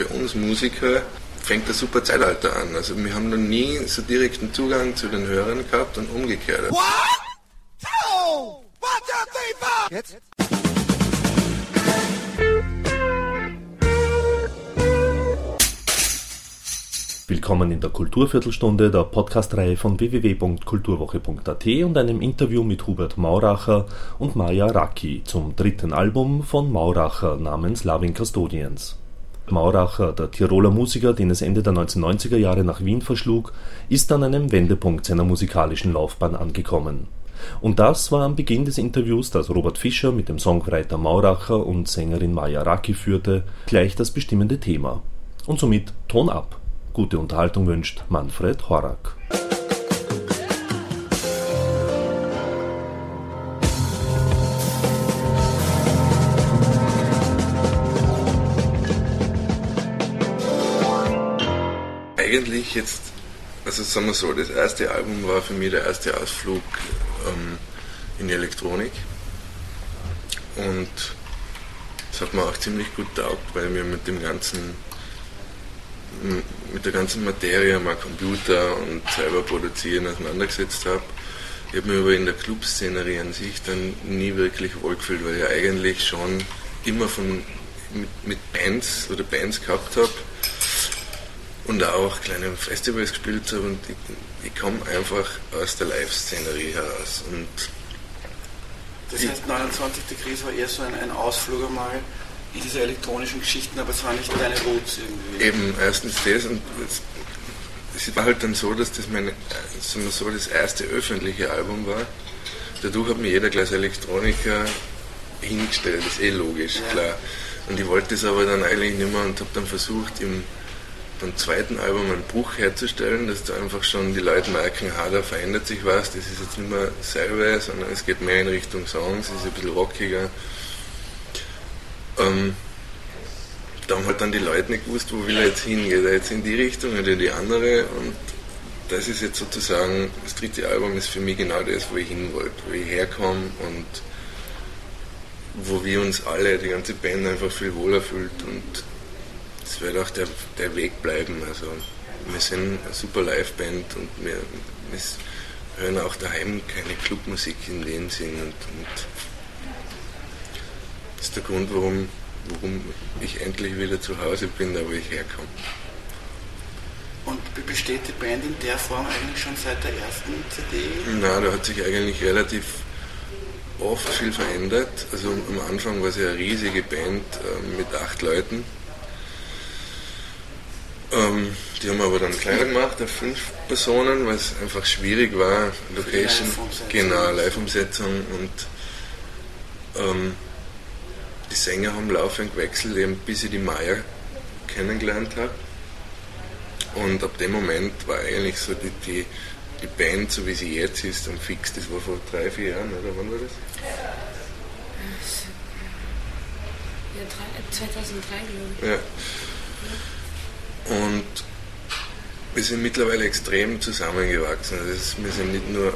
für uns Musiker fängt ein super Zeitalter an. Also wir haben noch nie so direkten Zugang zu den Hörern gehabt und umgekehrt. What? Two, one, two, three. Jetzt? Willkommen in der Kulturviertelstunde der Podcastreihe von www.kulturwoche.at und einem Interview mit Hubert Mauracher und Maja Raki zum dritten Album von Mauracher namens Loving Custodians. Mauracher, der Tiroler Musiker, den es Ende der 1990er Jahre nach Wien verschlug, ist an einem Wendepunkt seiner musikalischen Laufbahn angekommen. Und das war am Beginn des Interviews, das Robert Fischer mit dem Songwriter Mauracher und Sängerin Maja Raki führte, gleich das bestimmende Thema. Und somit Ton ab. Gute Unterhaltung wünscht Manfred Horak. Eigentlich jetzt, also sagen wir so, das erste Album war für mich der erste Ausflug ähm, in die Elektronik. Und das hat mir auch ziemlich gut taugt, weil wir mit dem ganzen, mit der ganzen Materie mal Computer und selber produzieren auseinandergesetzt habe. Ich habe mich aber in der Clubszenerie an sich dann nie wirklich wohlgefühlt, weil ich eigentlich schon immer von, mit, mit Bands oder Bands gehabt habe, und auch kleine Festivals gespielt habe und ich, ich komme einfach aus der Live-Szenerie heraus. Und das heißt, 29 Degrees war eher so ein, ein Ausflug einmal in diese elektronischen Geschichten, aber es war nicht deine Roots irgendwie. Eben, erstens das und es war halt dann so, dass das mein, sagen wir so, das erste öffentliche Album war. Dadurch hat mir jeder gleich Elektroniker hingestellt, das ist eh logisch, ja. klar. Und ich wollte das aber dann eigentlich nicht mehr und habe dann versucht, im beim zweiten Album einen Bruch herzustellen, dass da einfach schon die Leute merken, ha, da verändert sich was, das ist jetzt nicht mehr selber, sondern es geht mehr in Richtung Songs, es ist ein bisschen rockiger. Ähm, da haben halt dann die Leute nicht gewusst, wo will er jetzt hin, geht er jetzt in die Richtung oder in die andere und das ist jetzt sozusagen, das dritte Album ist für mich genau das, wo ich hin wollte, wo ich herkomme und wo wir uns alle, die ganze Band einfach viel wohler fühlt und das wird auch der, der Weg bleiben. Also wir sind eine super Liveband und wir, wir hören auch daheim keine Clubmusik in dem Sinn. Und, und das ist der Grund, warum, warum ich endlich wieder zu Hause bin, da wo ich herkomme. Und besteht die Band in der Form eigentlich schon seit der ersten CD? Nein, da hat sich eigentlich relativ oft viel verändert. Also am Anfang war es ja eine riesige Band äh, mit acht Leuten. Ähm, die haben wir aber dann kleiner gemacht, auf fünf Personen, weil es einfach schwierig war, Location, Live genau, Live-Umsetzung und ähm, die Sänger haben laufend gewechselt, eben bis ich die Maya kennengelernt habe. Und ab dem Moment war eigentlich so die, die, die Band, so wie sie jetzt ist, am Fix, das war vor drei, vier Jahren, oder wann war das? Ja, 2003, glaube ich. Ja. Und wir sind mittlerweile extrem zusammengewachsen. Also ist, wir sind nicht nur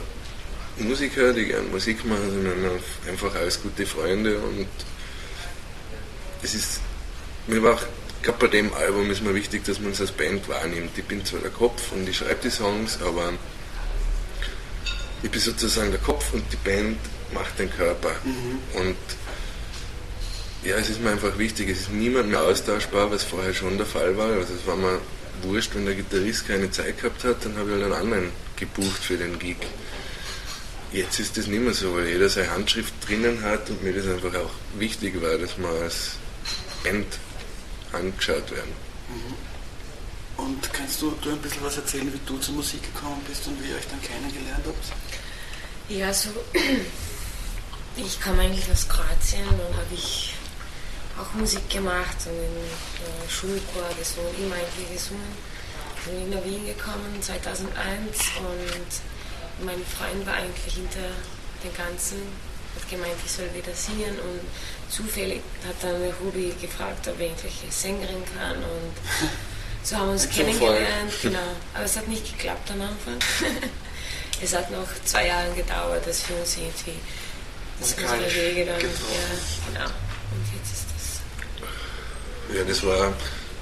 Musiker, die gerne Musik machen, sondern einfach alles gute Freunde. Und es ist, mir war auch, gerade bei dem Album ist mir wichtig, dass man uns als Band wahrnimmt. Ich bin zwar der Kopf und ich schreibe die Songs, aber ich bin sozusagen der Kopf und die Band macht den Körper. Mhm. Und ja, es ist mir einfach wichtig, es ist niemand mehr austauschbar, was vorher schon der Fall war. Also es war mir wurscht, wenn der Gitarrist keine Zeit gehabt hat, dann habe ich halt einen anderen gebucht für den Gig. Jetzt ist das nicht mehr so, weil jeder seine Handschrift drinnen hat und mir das einfach auch wichtig war, dass wir als Band angeschaut werden. Mhm. Und kannst du, du ein bisschen was erzählen, wie du zur Musik gekommen bist und wie ihr euch dann kennengelernt habt? Ja, so ich komme eigentlich aus Kroatien und habe ich auch Musik gemacht und im äh, Schulchor gesungen, immer eigentlich gesungen. Bin nach Wien gekommen 2001 und mein Freund war eigentlich hinter dem Ganzen, hat gemeint, ich soll wieder singen und zufällig hat dann Ruby gefragt, ob ich irgendwelche Sängerin kann und so haben wir uns kennengelernt, genau. Aber es hat nicht geklappt am Anfang. es hat noch zwei Jahre gedauert, dass wir uns irgendwie das unsere Wege dann, ja, genau. Und jetzt ist ja, das war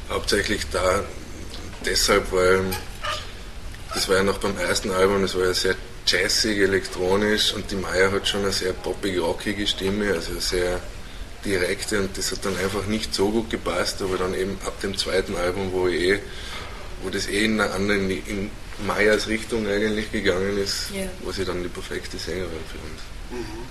hauptsächlich da deshalb, weil das war ja noch beim ersten Album, das war ja sehr jazzig, elektronisch und die Maya hat schon eine sehr poppig, rockige Stimme, also sehr direkte und das hat dann einfach nicht so gut gepasst, aber dann eben ab dem zweiten Album, wo ich eh, wo das eh in einer anderen, in Mayas Richtung eigentlich gegangen ist, ja. war sie dann die perfekte Sängerin für uns. Mhm.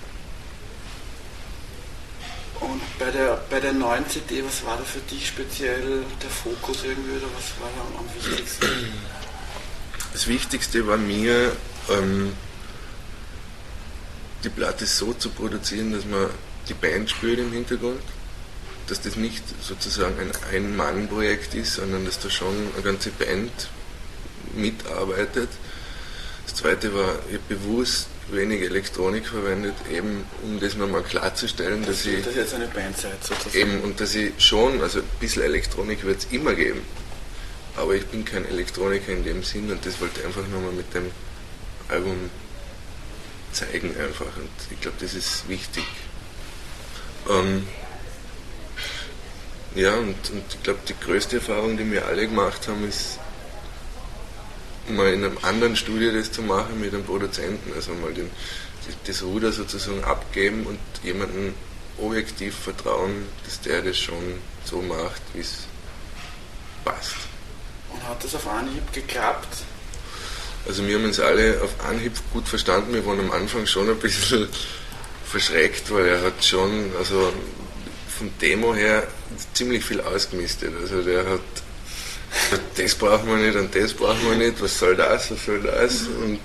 Und bei der, bei der neuen CD, was war da für dich speziell der Fokus irgendwie oder was war da am wichtigsten? Das Wichtigste war mir, ähm, die Platte so zu produzieren, dass man die Band spürt im Hintergrund, dass das nicht sozusagen ein Ein-Mann-Projekt ist, sondern dass da schon eine ganze Band mitarbeitet. Das zweite war, ich bewusst wenig Elektronik verwendet, eben um das nochmal klarzustellen, dass ich. Das jetzt eine Band seid sozusagen. Eben, und dass ich schon, also ein bisschen Elektronik wird es immer geben, aber ich bin kein Elektroniker in dem Sinn und das wollte ich einfach nochmal mit dem Album zeigen einfach und ich glaube, das ist wichtig. Ähm, ja, und, und ich glaube, die größte Erfahrung, die wir alle gemacht haben, ist mal in einem anderen Studio das zu machen mit einem Produzenten, also mal den, das Ruder sozusagen abgeben und jemanden objektiv vertrauen, dass der das schon so macht, wie es passt. Und hat das auf Anhieb geklappt? Also wir haben uns alle auf Anhieb gut verstanden. Wir waren am Anfang schon ein bisschen verschreckt, weil er hat schon, also vom Demo her ziemlich viel ausgemistet. Also der hat das braucht man nicht und das braucht man nicht, was soll das, was soll das? Und,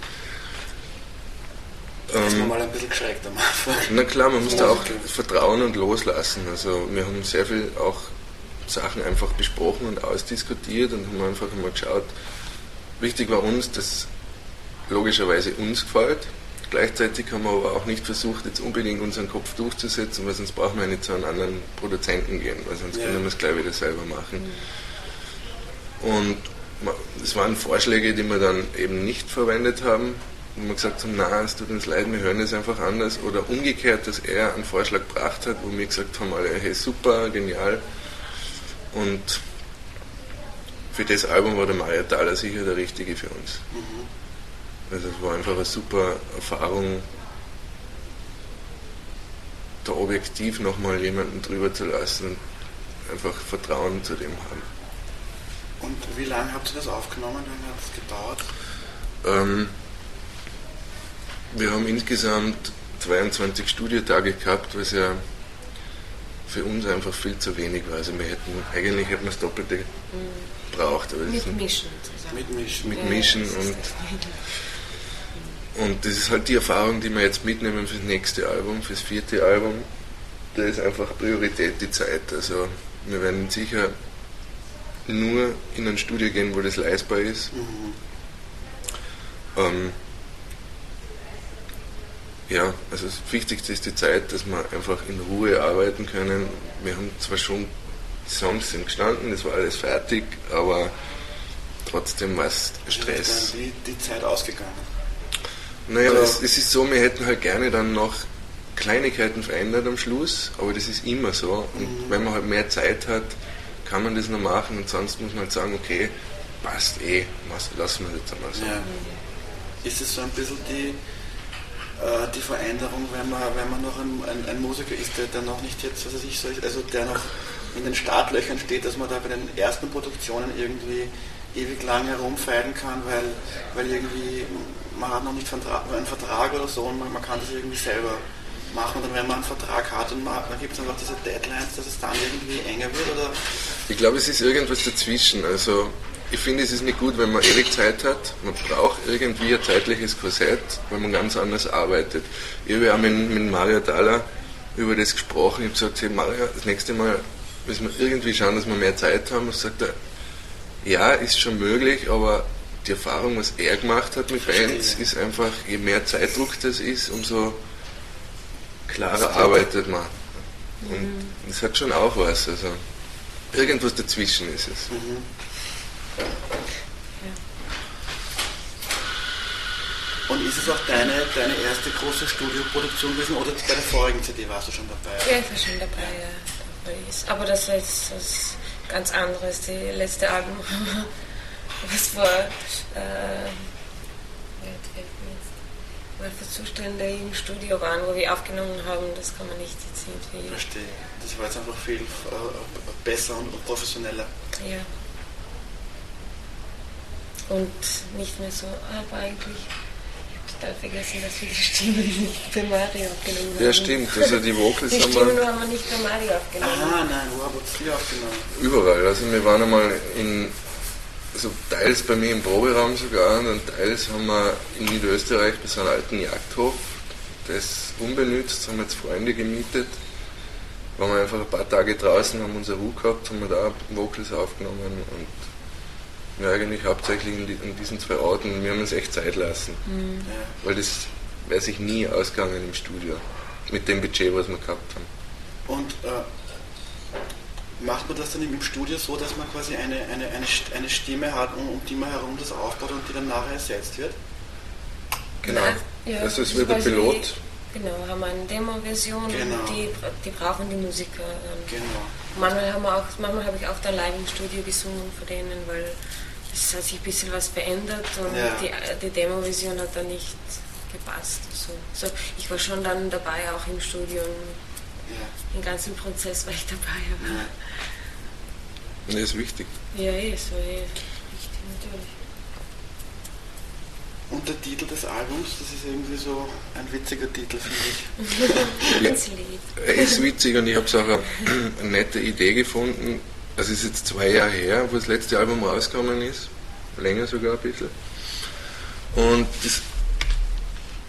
ähm, ist man mal ein bisschen geschreckt am Anfang. Na klar, man muss da auch vertrauen und loslassen. Also wir haben sehr viel auch Sachen einfach besprochen und ausdiskutiert und haben einfach mal geschaut. Wichtig war uns, dass logischerweise uns gefällt. Gleichzeitig haben wir aber auch nicht versucht, jetzt unbedingt unseren Kopf durchzusetzen, weil sonst brauchen wir nicht zu einem anderen Produzenten gehen, weil sonst ja. können wir es gleich wieder selber machen. Mhm. Und es waren Vorschläge, die wir dann eben nicht verwendet haben, wo wir gesagt haben, na, es tut uns leid, wir hören es einfach anders. Oder umgekehrt, dass er einen Vorschlag gebracht hat, wo wir gesagt haben, alle, hey, super, genial. Und für das Album war der Mario Thaler sicher der Richtige für uns. Mhm. Also es war einfach eine super Erfahrung, da objektiv nochmal jemanden drüber zu lassen einfach Vertrauen zu dem haben. Und wie lange habt ihr das aufgenommen? Wie lange hat es gedauert? Ähm, wir haben insgesamt 22 Studiotage gehabt, was ja für uns einfach viel zu wenig war. Also wir hätten, eigentlich hätten wir das Doppelte mhm. braucht. Aber mit Mischen Mit Mischen. Mit Mischen ja, und, und das ist halt die Erfahrung, die wir jetzt mitnehmen fürs nächste Album, fürs vierte Album. Da ist einfach Priorität die Zeit. Also wir werden sicher nur in ein Studio gehen, wo das leistbar ist. Mhm. Ähm, ja, also das Wichtigste ist die Zeit, dass wir einfach in Ruhe arbeiten können. Wir haben zwar schon, Songs sind gestanden, das war alles fertig, aber trotzdem war es Stress. Die, die Zeit ausgegangen? Naja, also, es, es ist so, wir hätten halt gerne dann noch Kleinigkeiten verändert am Schluss, aber das ist immer so. Und mhm. wenn man halt mehr Zeit hat, kann man das noch machen und sonst muss man halt sagen, okay, passt eh, lassen wir das einmal so. Ja. Ist es so ein bisschen die, äh, die Veränderung, wenn man, wenn man noch ein, ein, ein Musiker ist, der, der noch nicht jetzt, was weiß ich, so, also der noch in den Startlöchern steht, dass man da bei den ersten Produktionen irgendwie ewig lang herumfeilen kann, weil, weil irgendwie man hat noch nicht einen Vertrag oder so und man, man kann das irgendwie selber machen und wenn man einen Vertrag hat und man, dann gibt es einfach diese Deadlines, dass es dann irgendwie enger wird? Oder? Ich glaube, es ist irgendwas dazwischen. Also ich finde, es ist nicht gut, wenn man ewig Zeit hat. Man braucht irgendwie ein zeitliches Korsett, weil man ganz anders arbeitet. Ich habe ja mit, mit Mario Dalla über das gesprochen. Ich habe gesagt, hey Mario, das nächste Mal müssen wir irgendwie schauen, dass wir mehr Zeit haben. Und sagt er, ja, ist schon möglich, aber die Erfahrung, was er gemacht hat mit Bands, ist einfach, je mehr Zeitdruck das ist, umso klarer arbeitet man. Und es mhm. hat schon auch was. Also irgendwas dazwischen ist es. Mhm. Und ist es auch deine, deine erste große Studioproduktion gewesen oder bei der vorigen CD warst du schon dabei? Ja, ich war schon dabei, ja. Aber das, heißt, das ganz anderes. Die letzte Album, was vor, äh, weil für Zustände im Studio waren, wo wir aufgenommen haben, das kann man nicht jetzt irgendwie. Verstehe. Das war jetzt einfach viel äh, besser und professioneller. Ja. Und nicht mehr so, aber eigentlich total vergessen, dass wir die Stimme nicht bei Mario aufgenommen haben. Ja, stimmt. Also die Vocals Die haben Stimmen wir haben wir nicht bei Mario aufgenommen. Ah, nein, wo habt ihr die aufgenommen? überall. Also wir waren einmal in, also teils bei mir im Proberaum sogar und teils haben wir in Niederösterreich bei so einem alten Jagdhof, der ist unbenutzt, haben wir jetzt Freunde gemietet. Waren wir einfach ein paar Tage draußen, haben unser Ruhe gehabt, haben wir da Vocals aufgenommen und ja, eigentlich hauptsächlich in, die, in diesen zwei Orten. Wir haben uns echt Zeit lassen, Ja. weil das wäre sich nie ausgegangen im Studio mit dem Budget, was wir gehabt haben. Und äh, macht man das dann im Studio so, dass man quasi eine, eine, eine, eine Stimme hat, um, um die man herum das aufbaut und die dann nachher ersetzt wird? Genau. Ja, also es das wird ein quasi Pilot. Die, genau, haben wir eine Demo-Version Genau. und die, die brauchen die Musiker. dann. Genau. Manchmal, haben wir auch, manchmal habe ich auch dann live im Studio gesungen von denen, weil es hat sich ein bisschen was verändert und Ja. die, die Demo-Version hat dann nicht gepasst. So. So, ich war schon dann dabei, auch im Studio, Ja. Im ganzen Prozess war ich dabei. Aber Ja. Das ist wichtig. ja, es war eh wichtig natürlich. Und der Titel des Albums, das ist irgendwie so ein witziger Titel, finde ich. Lieb. Er ist witzig und ich habe auch eine, eine nette Idee gefunden. Also es ist jetzt zwei Jahre her, wo das letzte Album rausgekommen ist. Länger sogar ein bisschen. Und das,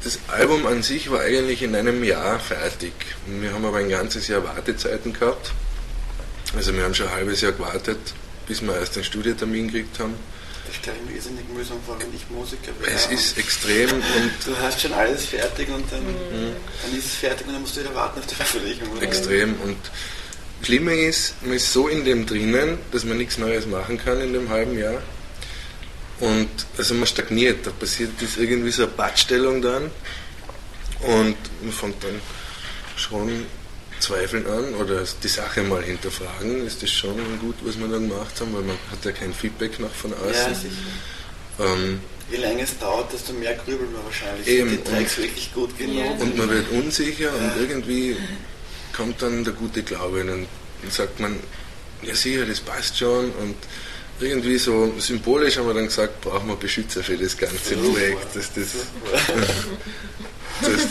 das Album an sich war eigentlich in einem Jahr fertig. Wir haben aber ein ganzes Jahr Wartezeiten gehabt. Also wir haben schon ein halbes Jahr gewartet, bis wir erst den Studiotermin gekriegt haben. Das stelle ich mir irrsinnig mühsam vor, wenn ich Musiker wäre. Es ist extrem und Du hast schon alles fertig und dann, dann ist es fertig und dann musst du wieder warten auf die Veröffentlichung. Oder? Extrem. Und Schlimme ist, man ist so in dem drinnen, dass man nichts Neues machen kann in dem halben Jahr. Und also man stagniert, da passiert das irgendwie so eine Pattstellung dann und man fängt dann schon zweifeln an oder die Sache mal hinterfragen, ist das schon gut, was wir da gemacht haben, weil man hat ja kein Feedback nach von Ja, außen. sicher. ähm, Je länger es dauert, desto mehr grübelt man wahrscheinlich. Eben, Sind die Tracks und- wirklich gut genug? Ja. und man wird unsicher und irgendwie kommt dann der gute Glaube und dann sagt man, ja sicher, das passt schon und irgendwie so symbolisch haben wir dann gesagt, brauchen wir Beschützer für das ganze. Projekt, dass das, dass,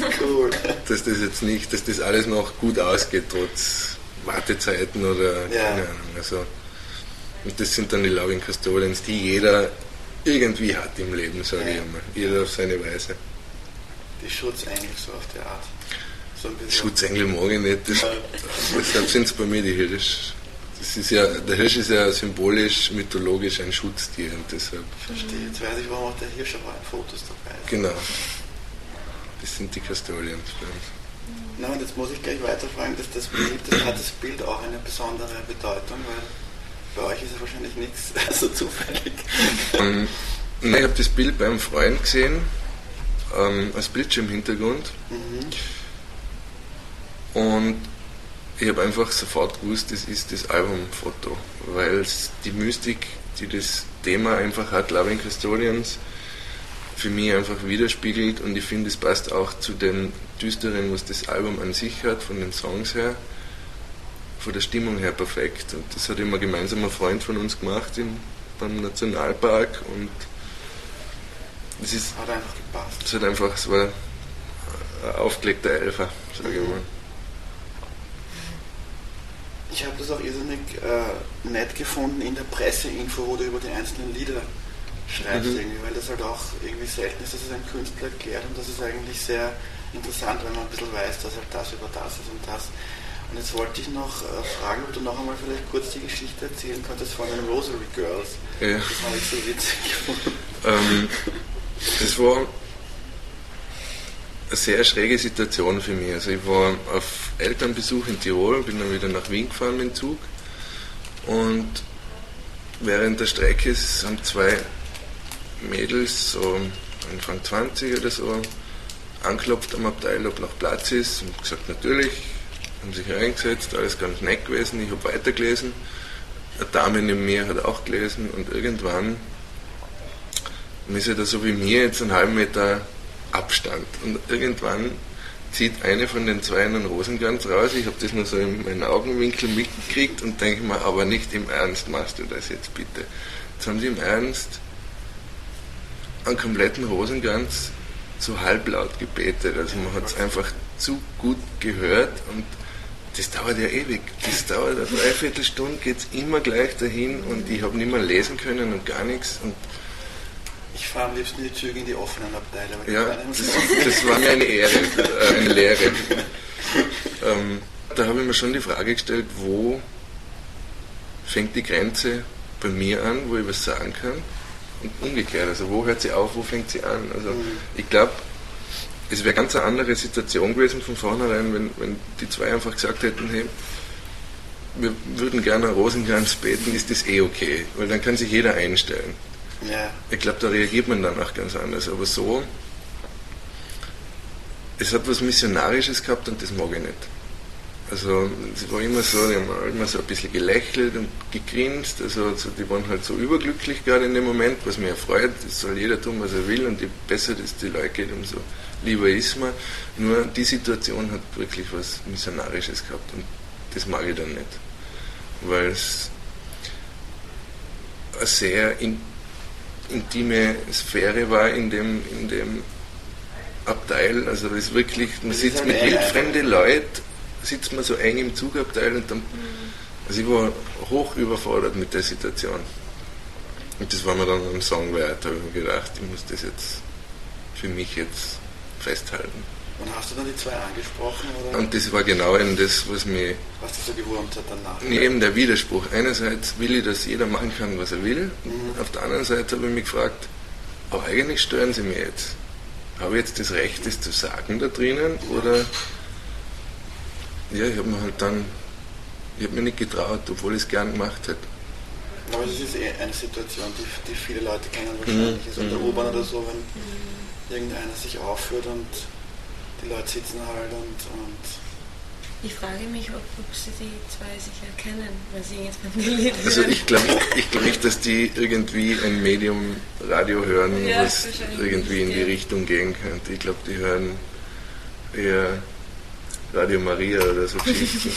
dass das jetzt nicht, dass das alles noch gut ausgeht, trotz Wartezeiten oder Ja. keine Ahnung. Also, und das sind dann die Loving Custodians, die jeder irgendwie hat im Leben, sage Ja. ich einmal. Jeder auf seine Weise. Die Schutzengel so auf der Art. So. Schutzengel mag ich nicht. Das, deshalb sind es bei mir die Hirsch. Das ist ja, der Hirsch ist ja symbolisch, mythologisch ein Schutztier und deshalb, Verstehe. Jetzt weiß ich, warum auch der Hirsch aber in Fotos dabei ist. genau. Das sind die Custodians bei uns. Na, und jetzt muss ich gleich weiterfragen, dass das Bild, das hat das Bild auch eine besondere Bedeutung, weil bei euch ist ja wahrscheinlich nichts so zufällig. Ähm, nein, ich habe das Bild beim Freund gesehen, ähm, als Bildschirmhintergrund. Mhm. Und ich habe einfach sofort gewusst, das ist das Albumfoto, weil es die Mystik, die das Thema einfach hat, Loving Custodians, für mich einfach widerspiegelt und ich finde, es passt auch zu dem Düsteren, was das Album an sich hat, von den Songs her, von der Stimmung her perfekt. Und das hat immer gemeinsam ein Freund von uns gemacht im, beim Nationalpark und es ist Hat einfach gepasst. es hat einfach, es war ein aufgelegter Elfer, sage ich mal. Ich habe das auch irrsinnig äh, nett gefunden in der Presseinfo, wo du über die einzelnen Lieder schreibst, Mhm. irgendwie, weil das halt auch irgendwie selten ist, dass es ein Künstler erklärt und das ist eigentlich sehr interessant, wenn man ein bisschen weiß, dass halt das über das ist und das. Und jetzt wollte ich noch äh, fragen, ob du noch einmal vielleicht kurz die Geschichte erzählen könntest von den Rosary Girls. Ja. Das habe ich so witzig gefunden. Ähm, das war eine sehr schräge Situation für mich. Also ich war auf Elternbesuch in Tirol, bin dann wieder nach Wien gefahren mit dem Zug und während der Strecke haben zwei Mädels, so Anfang 20 oder so, anklopft am Abteil, ob noch Platz ist und gesagt, natürlich, haben sich reingesetzt, alles ganz nett gewesen, ich habe weitergelesen eine Dame neben mir hat auch gelesen und irgendwann ist er da so wie mir jetzt einen halben Meter Abstand und irgendwann zieht eine von den zwei einen Rosenkranz raus. Ich habe das nur so in meinen Augenwinkel mitgekriegt und denke mir, aber nicht im Ernst machst du das jetzt bitte. Jetzt haben sie im Ernst einen kompletten Rosenkranz so halblaut gebetet. Also man hat es einfach zu gut gehört und das dauert ja ewig. Das dauert eine Dreiviertelstunde, geht es immer gleich dahin und ich habe nicht mehr lesen können und gar nichts. Und ich fahre am liebsten die Züge in die offenen Abteile. Ja, das, das, war mir eine Ehre, äh, eine Lehre. Ähm, da habe ich mir schon die Frage gestellt, wo fängt die Grenze bei mir an, wo ich was sagen kann und umgekehrt. Also wo hört sie auf, wo fängt sie an? Also mhm. ich glaube, es wäre ganz eine andere Situation gewesen von vornherein, wenn, wenn die zwei einfach gesagt hätten, hey, wir würden gerne Rosenkranz beten, ist das eh okay, weil dann kann sich jeder einstellen. Ja. Ich glaube, da reagiert man dann auch ganz anders. Aber so, es hat was Missionarisches gehabt und das mag ich nicht. Also es war immer so, die haben immer so ein bisschen gelächelt und gegrinst, also, also die waren halt so überglücklich gerade in dem Moment, was mich erfreut, es soll jeder tun, was er will und je besser das die Leute geht, umso lieber ist man. Nur die Situation hat wirklich was Missionarisches gehabt und das mag ich dann nicht. Weil es eine sehr in, intime Sphäre war in dem, in dem Abteil. Also es ist wirklich, man sitzt mit wildfremden Leuten sitzt man so eng im Zugabteil und dann. Also ich war hoch überfordert mit der Situation. Und das war mir dann am Song wert, habe ich mir gedacht, ich muss das jetzt für mich jetzt festhalten. Und hast du dann die zwei angesprochen? Oder? Und das war genau eben das, was mich. Was dich so gewurmt hat danach? Nee, eben der Widerspruch. Einerseits will ich, dass jeder machen kann, was er will. Mhm. Auf der anderen Seite habe ich mich gefragt, aber eigentlich stören sie mir jetzt. Habe ich jetzt das Recht, das zu sagen da drinnen? Oder ja, ich habe mir halt dann, ich habe mir nicht getraut, obwohl ich es gern gemacht hätte. Aber es ist eh eine Situation, die, die viele Leute kennen wahrscheinlich. Mhm. So in der mhm. U-Bahn oder so, wenn irgendeiner sich aufführt und die Leute sitzen halt und, und ich frage mich, ob, ob, Sie die zwei sich erkennen, weil Sie jetzt beim Lied Also ich glaube ich glaub nicht, dass die irgendwie ein Medium Radio hören, ja, was irgendwie in die Richtung gehen könnte. Ich glaube, die hören eher Radio Maria oder so Geschichten.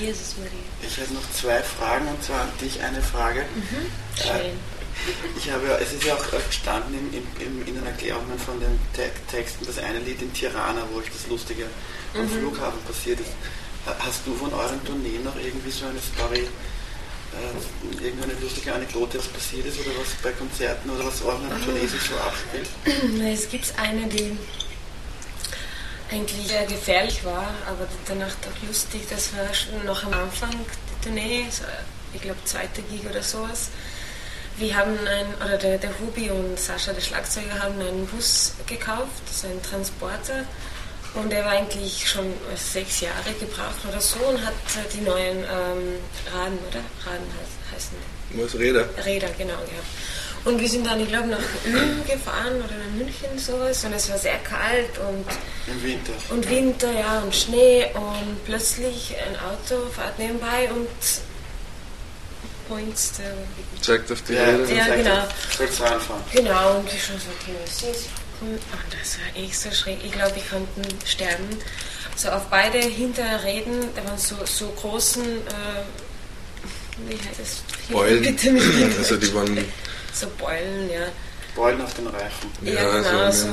Jesus Maria. Ich hätte noch zwei Fragen und zwar an dich eine Frage. Mhm. Schön. Ich habe es ist ja auch gestanden in, in, in den Erklärungen von den Te Texten, das eine Lied in Tirana, wo ich das Lustige am mhm. Flughafen passiert ist. Hast du von euren Tourneen noch irgendwie so eine Story, äh, irgendeine lustige Anekdote, was passiert ist oder was bei Konzerten oder was euren mhm. Tournee sich so abspielt? Es gibt eine, die eigentlich sehr gefährlich war, aber danach doch lustig. Das war schon noch am Anfang der Tournee, ich glaube zweite Gig oder sowas. Wir haben ein, oder der, der Hubi und Sascha, der Schlagzeuger, haben einen Bus gekauft, so einen Transporter. Und der war eigentlich schon sechs Jahre gebraucht oder so und hat die neuen ähm, Raden, oder? Raden heißen die. Was Räder? Räder, genau, ja. Und wir sind dann, ich glaube, nach Ulm gefahren oder nach München sowas und es war sehr kalt und im Winter. Und Winter, ja, und Schnee und plötzlich ein Auto fährt nebenbei und points der Zeigt auf die ja, Räder. Ja, genau. Sollst anfahren. Genau, und ich schon so, okay, was ist und das war echt so schräg. Ich glaube, ich konnte sterben. So auf beide Hinterräden, da waren so, so großen, äh, wie heißt es? Beulen. Bitte also die waren so Beulen, ja. Beulen auf den Reifen. Ja, ja genau. Also,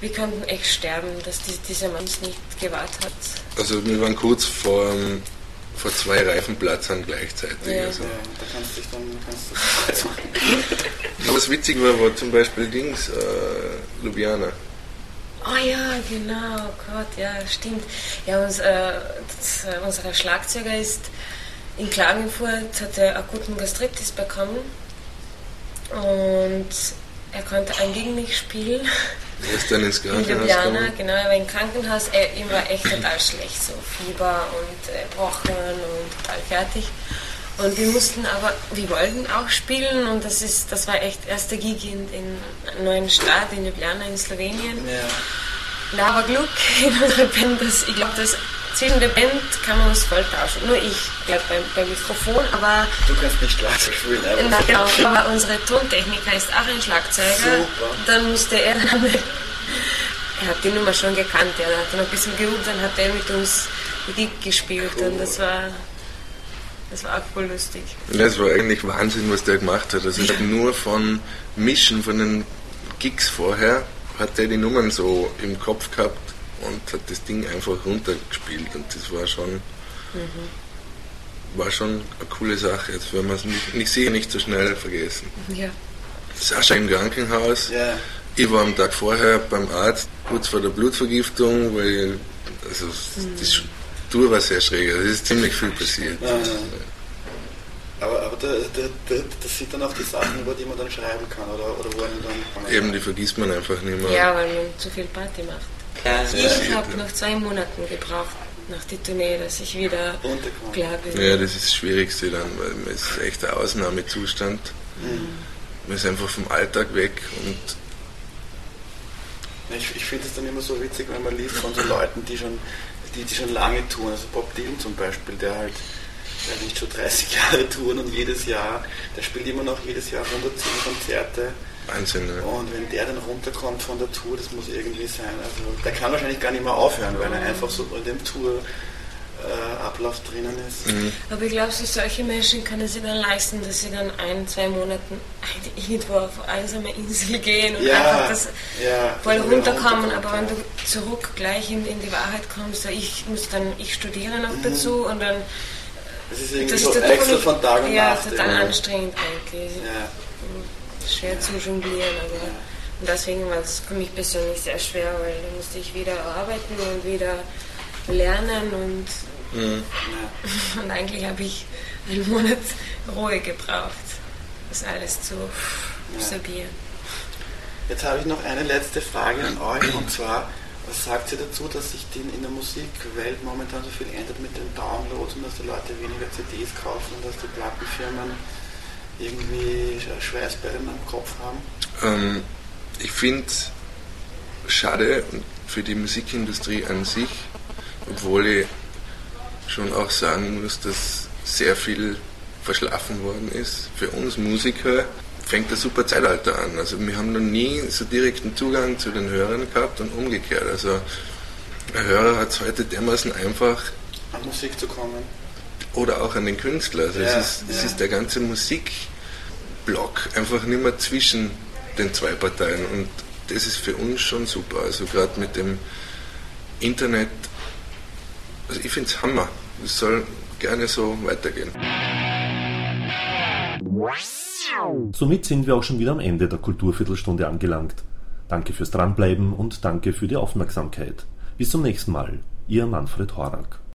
wir konnten echt sterben, dass die, dieser Mann es nicht gewahrt hat. Also wir waren kurz vor, vor zwei Reifenplatzern gleichzeitig. Ja. Also. ja, da kannst du dich dann kannst du machen. Was witzig war, war zum Beispiel Dings, äh, Ljubljana. Oh ja, genau, Gott, ja, stimmt. Ja, uns, äh, das, äh, unser Schlagzeuger ist in Klagenfurt, hat er akuten Gastritis bekommen und er konnte eigentlich nicht spielen. Er ist dann ins Krankenhaus in Ljubljana, genau, er war im Krankenhaus, er, ihm war echt total schlecht, so Fieber und äh, Brochen und total fertig. Und wir mussten aber, wir wollten auch spielen und das ist, das war echt erster Gig in, in einer neuen Stadt, in Ljubljana in Slowenien. Ja. Na, aber Glück in unserer Band, das, ich glaube, das zwischen der Band kann man uns voll tauschen. Nur ich bleib beim, beim Mikrofon, aber. Du kannst nicht Schlagzeug spielen, aber. Na, genau, aber unsere Tontechniker ist auch ein Schlagzeuger. Super. Dann musste er dann. Er hat die Nummer schon gekannt, er hat dann ein bisschen geübt, dann hat er mit uns Musik gespielt und das war. Das war auch voll lustig. Das war eigentlich Wahnsinn, was der gemacht hat. Also ich habe nur von Mischen, von den Gigs vorher, hat er die Nummern so im Kopf gehabt und hat das Ding einfach runtergespielt und das war schon war schon eine coole Sache. Jetzt werden wir es nicht, nicht sicher nicht so schnell vergessen. Ja. Sascha im Krankenhaus. Ja. Ich war am Tag vorher beim Arzt, kurz vor der Blutvergiftung, weil also das Tour war sehr schräg. Also es ist ziemlich viel passiert. Ja, ja. Aber, aber da, da, da, das sind dann auch die Sachen, über die man dann schreiben kann, oder, oder wo dann Eben, die vergisst man einfach nicht mehr. Ja, weil man zu viel Party macht. Ich habe ja. noch zwei Monaten gebraucht nach der Tournee, dass ich wieder klar bin. Ja, das ist das Schwierigste dann, weil man ist echt ein Ausnahmezustand. Man ist einfach vom Alltag weg und Ich, ich finde es dann immer so witzig, wenn man liest von so Leuten, die schon, die, die schon lange touren. Also Bob Dylan zum Beispiel, der halt der nicht schon 30 Jahre touren und jedes Jahr, der spielt immer noch jedes Jahr 110 Konzerte. Wahnsinn. Ne? Und wenn der dann runterkommt von der Tour, das muss irgendwie sein. Also der kann wahrscheinlich gar nicht mehr aufhören, weil er einfach so in dem Tourablauf äh, Ablauf drinnen ist. Mhm. Aber ich glaube, so solche Menschen können sich dann leisten, dass sie dann ein, zwei Monaten irgendwo auf eine einsame Insel gehen und Ja, einfach das ja, voll runterkommen. Aber wenn ja. du zurück gleich in, in die Wahrheit kommst, so ich muss dann, ich studiere Mhm. noch dazu und dann Das ist irgendwie das so ist extra von Tag und ja, Nacht. total irgendwie. anstrengend eigentlich. Ja. Schwer zu jonglieren, aber und deswegen war es für mich persönlich sehr schwer, weil da musste ich wieder arbeiten und wieder lernen und Mhm. Ja. Und eigentlich habe ich einen Monat Ruhe gebraucht, das alles zu absorbieren. Jetzt habe ich noch eine letzte Frage an euch und zwar, was sagt ihr dazu, dass sich die, in der Musikwelt momentan so viel ändert mit den Downloads und dass die Leute weniger CDs kaufen und dass die Plattenfirmen irgendwie Schweißperlen am Kopf haben? Ähm, ich finde schade für die Musikindustrie an sich, obwohl ich schon auch sagen muss, dass sehr viel verschlafen worden ist. Für uns Musiker fängt das super Zeitalter an. Also wir haben noch nie so direkten Zugang zu den Hörern gehabt und umgekehrt. Also ein Hörer hat es heute dermaßen einfach An Musik zu kommen? Oder auch an den Künstler. Also Ja, es, ist, es ja. ist der ganze Musikblock einfach nicht mehr zwischen den zwei Parteien und das ist für uns schon super. Also gerade mit dem Internet, also ich finde es Hammer. Es soll gerne so weitergehen. Somit sind wir auch schon wieder am Ende der Kulturviertelstunde angelangt. Danke fürs Dranbleiben und danke für die Aufmerksamkeit. Bis zum nächsten Mal. Ihr Manfred Horak.